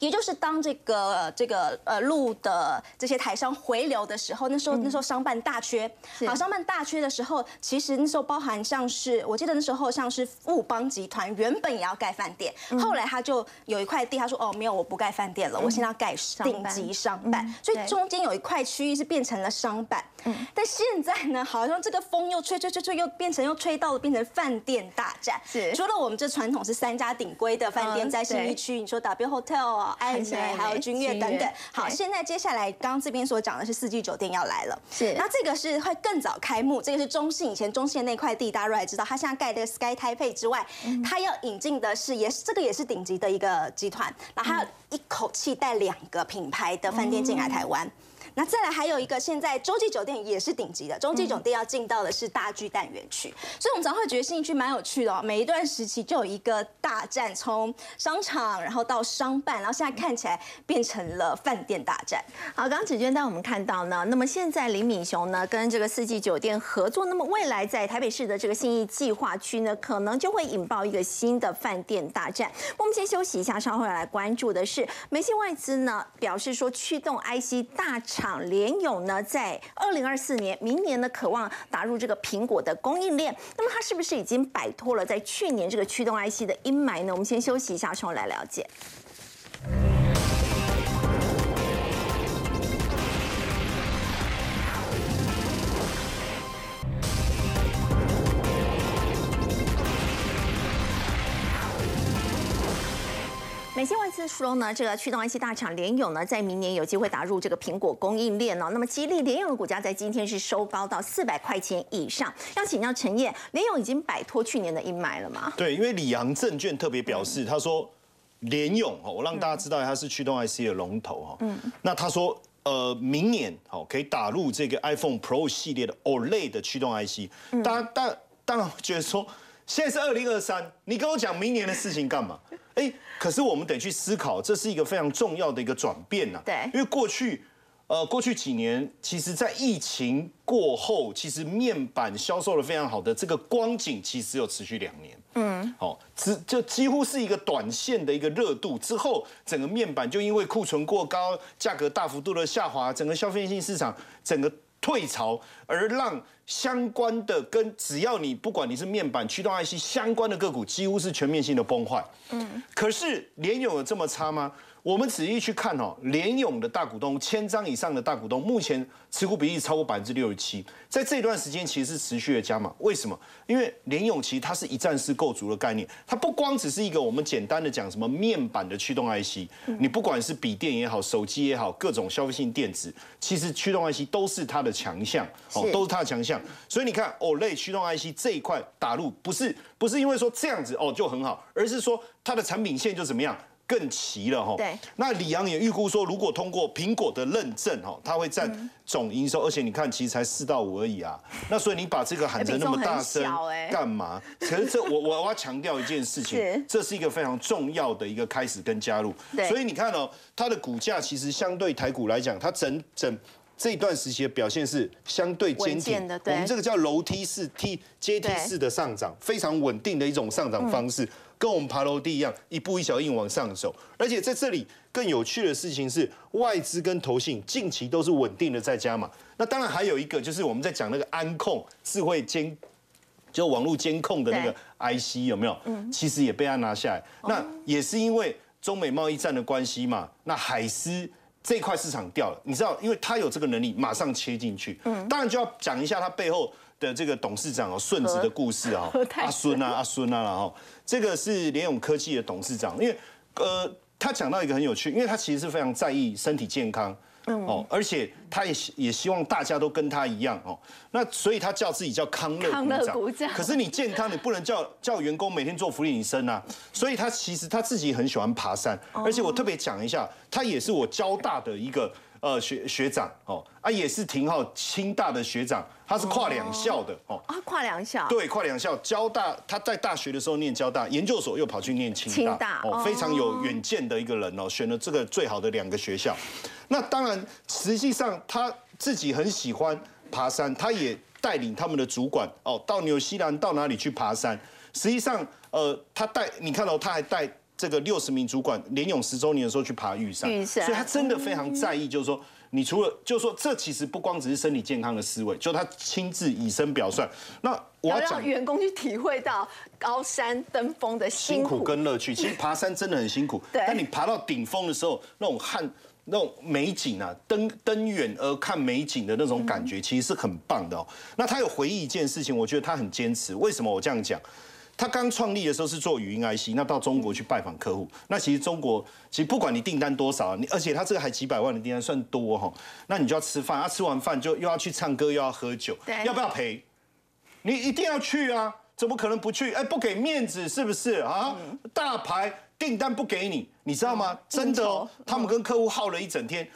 也就是当这个这个呃路的这些台商回流的时候，那时候那时候商办大缺，好商办大缺的时候，其实那时候包含像是我记得那时候像是富邦集团原本也要盖饭店，后来他就有一块地，他说哦没有我不盖饭店了，我现在要盖顶级商办，所以中间有一块区域是变成了商办，但现在呢好像这个风又吹吹吹吹又变成又吹到了变成饭店大战，是。除了我们这传统是三家顶规的饭店在新一区，你说 W Hotel。爱美，还有君悦等等。好，现在接下来刚刚这边所讲的是四季酒店要来了，是。那这个是会更早开幕，这个是中信以前中信那块地，大家都还知道，它现在盖的 Sky Taipei 之外，它要引进的是也是这个也是顶级的一个集团，然后它要一口气带两个品牌的饭店进来台湾。那再来还有一个，现在洲际酒店也是顶级的，洲际酒店要进到的是大巨蛋园区，所以我们常会觉得新义区蛮有趣的哦。每一段时期就有一个大战，从商场然后到商办，然后现在看起来变成了饭店大战。好，刚刚子娟带我们看到呢，那么现在林敏雄呢跟这个四季酒店合作，那么未来在台北市的这个信义计划区呢，可能就会引爆一个新的饭店大战。我们先休息一下，稍后要来关注的是，美系外资呢表示说，驱动 IC 大厂联咏呢，在二零二四年明年呢，渴望打入这个苹果的供应链。那么它是不是已经摆脱了在去年这个驱动 IC 的阴霾呢？我们先休息一下，稍后来了解。美系外资说呢，这个驱动 IC 大厂联咏呢，在明年有机会打入这个苹果供应链哦。那么，激励联咏的股价在今天是收高到四百块钱以上。要请教陈燕，联咏已经摆脱去年的阴霾了吗？对，因为里昂证券特别表示，他说联咏哦，我让大家知道它是驱动 IC 的龙头哈。嗯。那他说，呃，明年好可以打入这个 iPhone Pro 系列的 OLED 的驱动 IC。大家当当然会觉得说，现在是二零二三，你跟我讲明年的事情干嘛？哎，可是我们得去思考，这是一个非常重要的一个转变呐。对因为过去。呃，过去几年，其实，在疫情过后，其实面板销售的非常好的这个光景，其实有持续两年。嗯，好，只就几乎是一个短线的一个热度，之后整个面板就因为库存过高，价格大幅度的下滑，整个消费性市场整个退潮，而让相关的跟只要你不管你是面板驱动 IC 相关的个股，几乎是全面性的崩坏。嗯，可是联咏有这么差吗？我们仔细去看哦，联咏的大股东千张以上的大股东，目前持股比例超过百分之六十七，在这段时间其实是持续的加码。为什么？因为联咏其实它是一站式构筑的概念，它不光只是一个我们简单的讲什么面板的驱动 IC，你不管是笔电也好，手机也好，各种消费性电子，其实驱动 IC 都是它的强项哦，都是它的强项。所以你看 OLED 驱动 IC 这一块打入，不是不是因为说这样子哦就很好，而是说它的产品线就怎么样。更齐了哈，对。那李阳也预估说，如果通过苹果的认证哈，它会占总营收，而且你看，其实才四到五而已啊。那所以你把这个喊成那么大 声干嘛？可是这我我我要强调一件事情 是，这是一个非常重要的一个开始跟加入。对所以你看哦，它的股价其实相对台股来讲，它整整。这一段时期的表现是相对坚稳挺健的我们这个叫楼梯式梯阶梯式的上涨，非常稳定的一种上涨方式，跟我们爬楼梯一样，一步一脚印往上走。而且在这里更有趣的事情是，外资跟投信近期都是稳定的在加码。那当然还有一个就是我们在讲那个安控智慧监。就网络监控的那个 IC 有没有？其实也被他拿下来。那也是因为中美贸易战的关系嘛。那海思这块市场掉了，你知道，因为他有这个能力，马上切进去。嗯当然就要讲一下他背后的这个董事长哦，顺子的故事啊，阿孙啊，阿孙啊，然后这个是联永科技的董事长，因为呃，他讲到一个很有趣，因为他其实是非常在意身体健康。哦，而且他也也希望大家都跟他一样哦，那所以他叫自己叫康乐股股长长。可是你健康，你不能叫叫员工每天做福利女生啊。所以他其实他自己很喜欢爬山，而且我特别讲一下，他也是我交大的一个呃学学长哦，啊也是挺好清大的学长，他是跨两校的哦。啊，跨两校，对，跨两校，交大他在大学的时候念交大，研究所又跑去念清大，哦，非常有远见的一个人哦，选了这个最好的两个学校。那当然，实际上他自己很喜欢爬山，他也带领他们的主管哦，到纽西兰到哪里去爬山。实际上，呃，他带你看到、他还带这个六十名主管，联勇十周年的时候去爬玉山，所以他真的非常在意，就是说。你除了就是说，这其实不光只是身体健康的思维，就他亲自以身表率。那我要让员工去体会到高山登峰的辛辛苦苦跟乐趣。其实 爬山真的很辛苦，对但你爬到顶峰的时候，那种汗、那种美景啊，登登远而看美景的那种感觉，其实是很棒的哦。那他有回忆一件事情，我觉得他很坚持。为什么我这样讲？他刚创立的时候是做语音 IC，那到中国去拜访客户，那其实中国其实不管你订单多少，你而且他这个还几百万的订单算多哈，那你就要吃饭，啊吃完饭就又要去唱歌又要喝酒，要不要赔？你一定要去啊，怎么可能不去？哎，不给面子是不是啊？大牌订单不给你，你知道吗？真的哦，他们跟客户耗了一整天。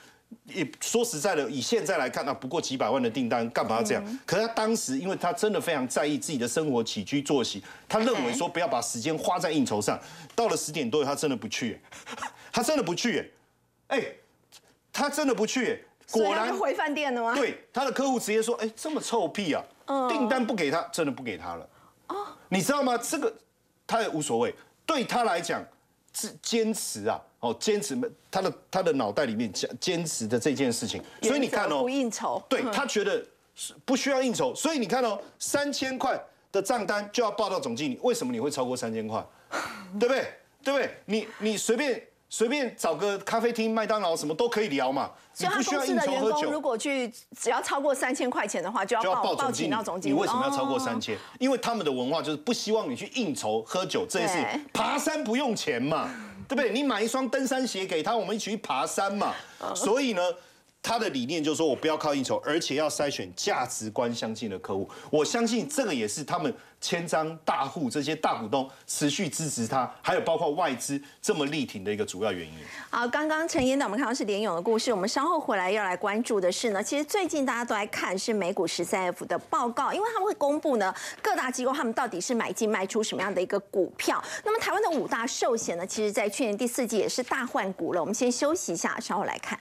也说实在的，以现在来看，那不过几百万的订单，干嘛要这样？可是他当时，因为他真的非常在意自己的生活起居作息，他认为说不要把时间花在应酬上。到了十点多，他真的不去，他真的不去，哎，他真的不去，果然回饭店了吗？对，他的客户直接说，哎，这么臭屁啊！订单不给他，真的不给他了。哦，你知道吗？这个他也无所谓，对他来讲，是坚持啊。哦，坚持他的他的脑袋里面坚坚持的这件事情，所以你看哦，不应酬，对他觉得是不需要应酬，所以你看哦，三千块的账单就要报到总经理，为什么你会超过三千块？对不对？对不对？你你随便随便找个咖啡厅、麦当劳什么都可以聊嘛，你不需要应酬喝酒。如果去只要超过三千块钱的话，就要报报请到总经理。你为什么要超过三千？因为他们的文化就是不希望你去应酬喝酒这件事，爬山不用钱嘛。对不对？你买一双登山鞋给他，我们一起去爬山嘛。所以呢，他的理念就是说我不要靠应酬，而且要筛选价值观相近的客户。我相信这个也是他们。千张大户这些大股东持续支持他，还有包括外资这么力挺的一个主要原因。好，刚刚陈燕的我们看到是联勇的故事，我们稍后回来要来关注的是呢，其实最近大家都来看是美股十三 F 的报告，因为他们会公布呢各大机构他们到底是买进卖出什么样的一个股票。那么台湾的五大寿险呢，其实在去年第四季也是大换股了。我们先休息一下，稍后来看。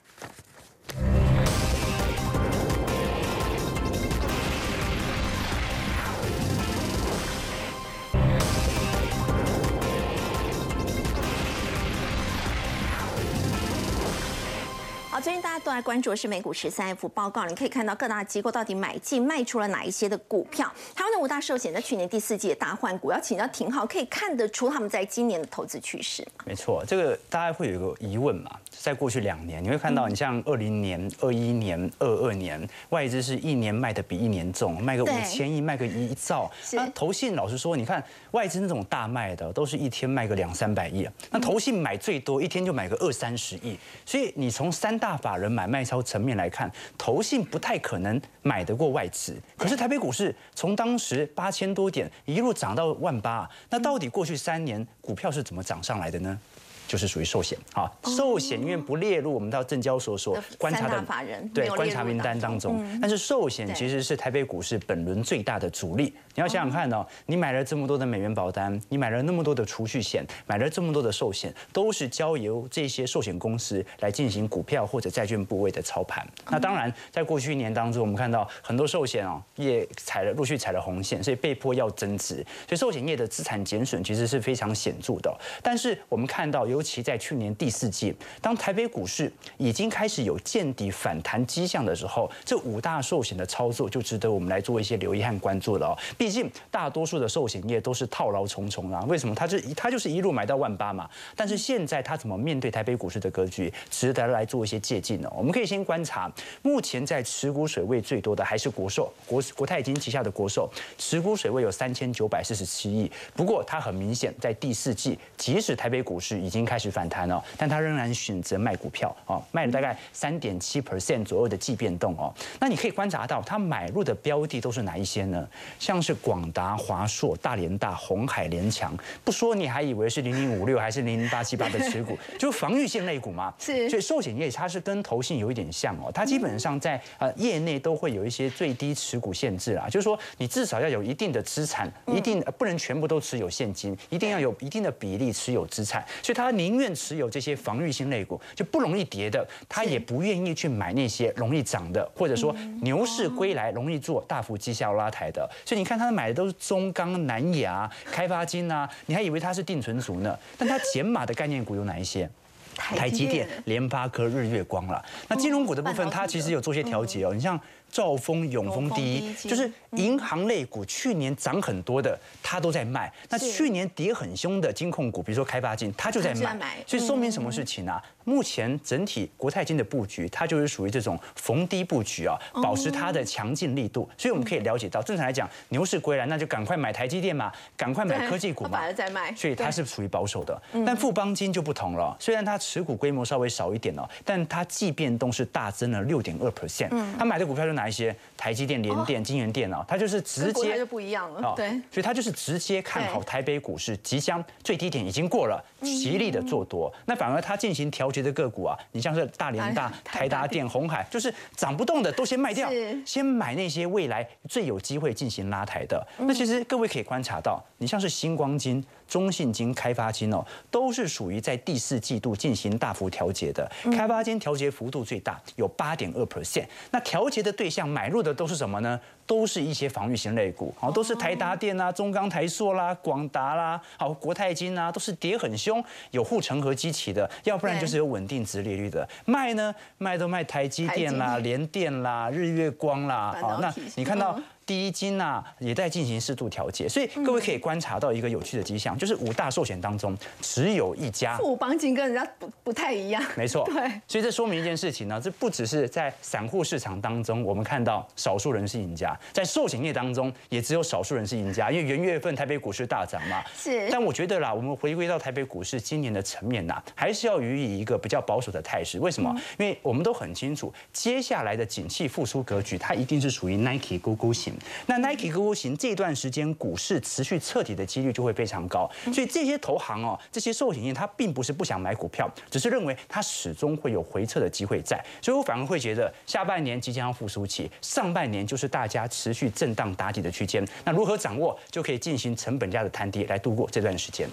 好，最近大家都在关注的是美股十三 F 报告，你可以看到各大机构到底买进卖出了哪一些的股票。台湾的五大寿险在去年第四季的大换股，要请教挺好，可以看得出他们在今年的投资趋势。没错，这个大家会有一个疑问嘛，在过去两年，你会看到，你像二零年、二一年、二二年，外资是一年卖的比一年重，卖个五千亿，卖个一兆。那投信老实说，你看外资那种大卖的，都是一天卖个两三百亿，那投信买最多一天就买个二三十亿，所以你从三。大法人买卖超层面来看，投信不太可能买得过外资。可是台北股市从当时八千多点一路涨到万八，那到底过去三年股票是怎么涨上来的呢？就是属于寿险啊，寿险因为不列入我们到证交所所观察的法人对观察名单当中，但是寿险其实是台北股市本轮最大的主力。你要想想看哦，你买了这么多的美元保单，你买了那么多的储蓄险，买了这么多的寿险，都是交由这些寿险公司来进行股票或者债券部位的操盘。那当然，在过去一年当中，我们看到很多寿险哦也踩了陆续踩了红线，所以被迫要增值，所以寿险业的资产减损其实是非常显著的。但是我们看到，尤其在去年第四季，当台北股市已经开始有见底反弹迹象的时候，这五大寿险的操作就值得我们来做一些留意和关注了哦。毕竟大多数的寿险业都是套牢重重啊，为什么？他就他就是一路买到万八嘛。但是现在他怎么面对台北股市的格局，值得来做一些借鉴呢？我们可以先观察，目前在持股水位最多的还是国寿，国国泰金旗下的国寿，持股水位有三千九百四十七亿。不过它很明显，在第四季，即使台北股市已经开始反弹了，但他仍然选择卖股票哦，卖了大概三点七 percent 左右的季变动哦。那你可以观察到，他买入的标的都是哪一些呢？像是广。达、华硕、大连大、红海、联强，不说你还以为是零零五六还是零零八七八的持股，就防御性类股嘛。是，所以寿险业它是跟投信有一点像哦，它基本上在呃业内都会有一些最低持股限制啊，就是说你至少要有一定的资产，一定不能全部都持有现金，一定要有一定的比例持有资产，所以他宁愿持有这些防御性类股，就不容易跌的，他也不愿意去买那些容易涨的，或者说牛市归来容易做大幅绩效拉抬的。所以你看他买的都。是中钢、南亚、开发金啊，你还以为他是定存族呢？但他减码的概念股有哪一些？台积电、联发科、日月光了。那金融股的部分，它其实有做些调节哦。你像兆丰、永丰第一，就是银行类股去年涨很多的，它都在卖。那去年跌很凶的金控股，比如说开发金，它就在买。所以说明什么事情啊？目前整体国泰金的布局，它就是属于这种逢低布局啊，保持它的强劲力度。所以我们可以了解到，正常来讲，牛市归来，那就赶快买台积电嘛，赶快买科技股嘛。在卖，所以它是属于保守的。但富邦金就不同了，虽然它持股规模稍微少一点哦，但它即变动是大增了六点二 percent。他买的股票就哪一些？台积电、联电、金源电脑，它就是直接就不一样了。对，所以它就是直接看好台北股市即将最低点已经过了，极力的做多。那反而它进行调节的个股啊，你像是大连大、台达 电、红海，就是涨不动的都先卖掉，先买那些未来最有机会进行拉抬的。那其实各位可以观察到，你像是星光金。中信金、开发金哦，都是属于在第四季度进行大幅调节的。开发金调节幅度最大，有八点二 percent。那调节的对象买入的都是什么呢？都是一些防御型类股，好，都是台达电啊、中钢、台塑啦、广达啦，好，国泰金啊，都是跌很凶，有护城河基期的，要不然就是有稳定值利率的。卖呢，卖都卖台积电啦、联电啦、日月光啦，好，那你看到第一金呐，也在进行适度调节，所以各位可以观察到一个有趣的迹象，就是五大寿险当中只有一家富邦金跟人家不不太一样，没错，对，所以这说明一件事情呢，这不只是在散户市场当中，我们看到少数人是赢家。在寿险业当中，也只有少数人是赢家，因为元月份台北股市大涨嘛。是。但我觉得啦，我们回归到台北股市今年的层面呐，还是要予以一个比较保守的态势。为什么？因为我们都很清楚，接下来的景气复苏格局，它一定是属于 Nike 勾勾型。那 Nike 勾勾型这段时间股市持续彻底的几率就会非常高。所以这些投行哦，这些寿险业，它并不是不想买股票，只是认为它始终会有回撤的机会在。所以我反而会觉得，下半年即将要复苏起，上半年就是大家持续。震荡打底的区间，那如何掌握就可以进行成本价的摊跌来度过这段时间。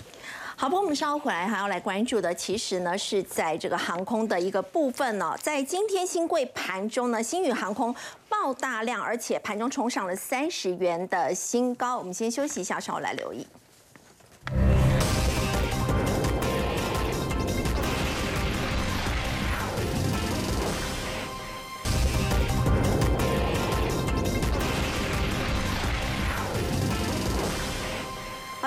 好，朋友们稍后回来还要来关注的，其实呢是在这个航空的一个部分呢，在今天新贵盘中呢，新宇航空爆大量，而且盘中冲上了三十元的新高。我们先休息一下，稍后来留意。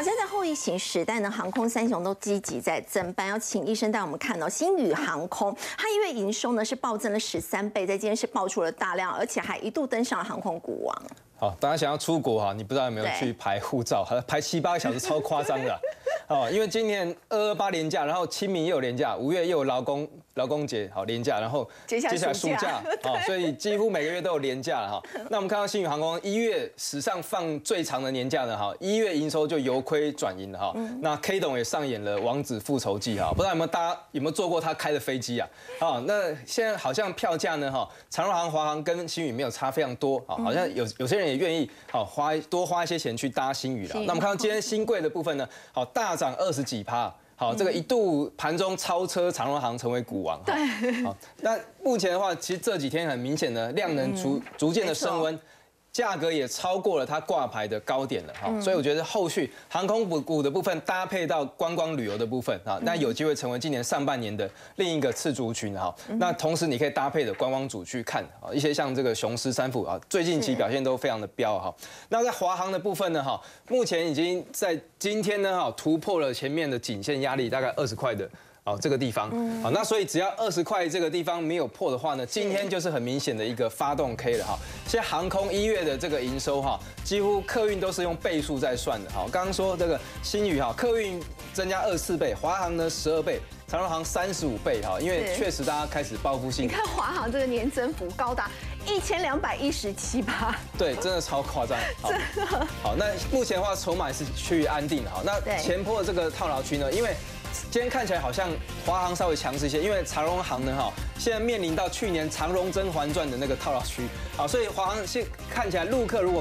现在后疫情时代呢，航空三雄都积极在增班。要请医生带我们看到新宇航空，它因为营收呢是暴增了十三倍，在今天是爆出了大量，而且还一度登上了航空股王。好，大家想要出国哈，你不知道有没有去排护照？排七八个小时，超夸张的。哦，因为今年二二八年假，然后清明又有年假，五月又有劳工。劳工节好廉价，然后接下来暑假好，所以几乎每个月都有廉价了哈。那我们看到新宇航空一月史上放最长的年假呢哈，一月营收就由亏转盈了哈。那 K 董也上演了王子复仇记哈，不知道有没有大家有没有坐过他开的飞机啊？好，那现在好像票价呢哈，长荣航、华航跟新宇没有差非常多啊，好像有有些人也愿意好花多花一些钱去搭新宇了。那我们看到今天新贵的部分呢，好大涨二十几趴。好，这个一度盘中超车长荣行成为股王。对，好，那目前的话，其实这几天很明显的量能逐逐渐的升温。价格也超过了它挂牌的高点了哈，所以我觉得后续航空股股的部分搭配到观光旅游的部分啊，那有机会成为今年上半年的另一个次族群哈。那同时你可以搭配的观光组去看啊，一些像这个雄狮三富啊，最近期表现都非常的彪哈。那在华航的部分呢哈，目前已经在今天呢哈突破了前面的颈线压力，大概二十块的。哦，这个地方，好，那所以只要二十块这个地方没有破的话呢，今天就是很明显的一个发动 K 了哈。现在航空一月的这个营收哈，几乎客运都是用倍数在算的哈。刚刚说这个新宇哈，客运增加二十四倍，华航呢十二倍，长荣航三十五倍哈，因为确实大家开始报复性。你看华航这个年增幅高达一千两百一十七吧？对，真的超夸张。真的。好，那目前的话筹码是趋于安定的哈。那前坡的这个套牢区呢，因为。今天看起来好像华航稍微强势一些，因为长荣航呢哈，现在面临到去年长荣甄嬛传的那个套牢区，好，所以华航现看起来陆客如果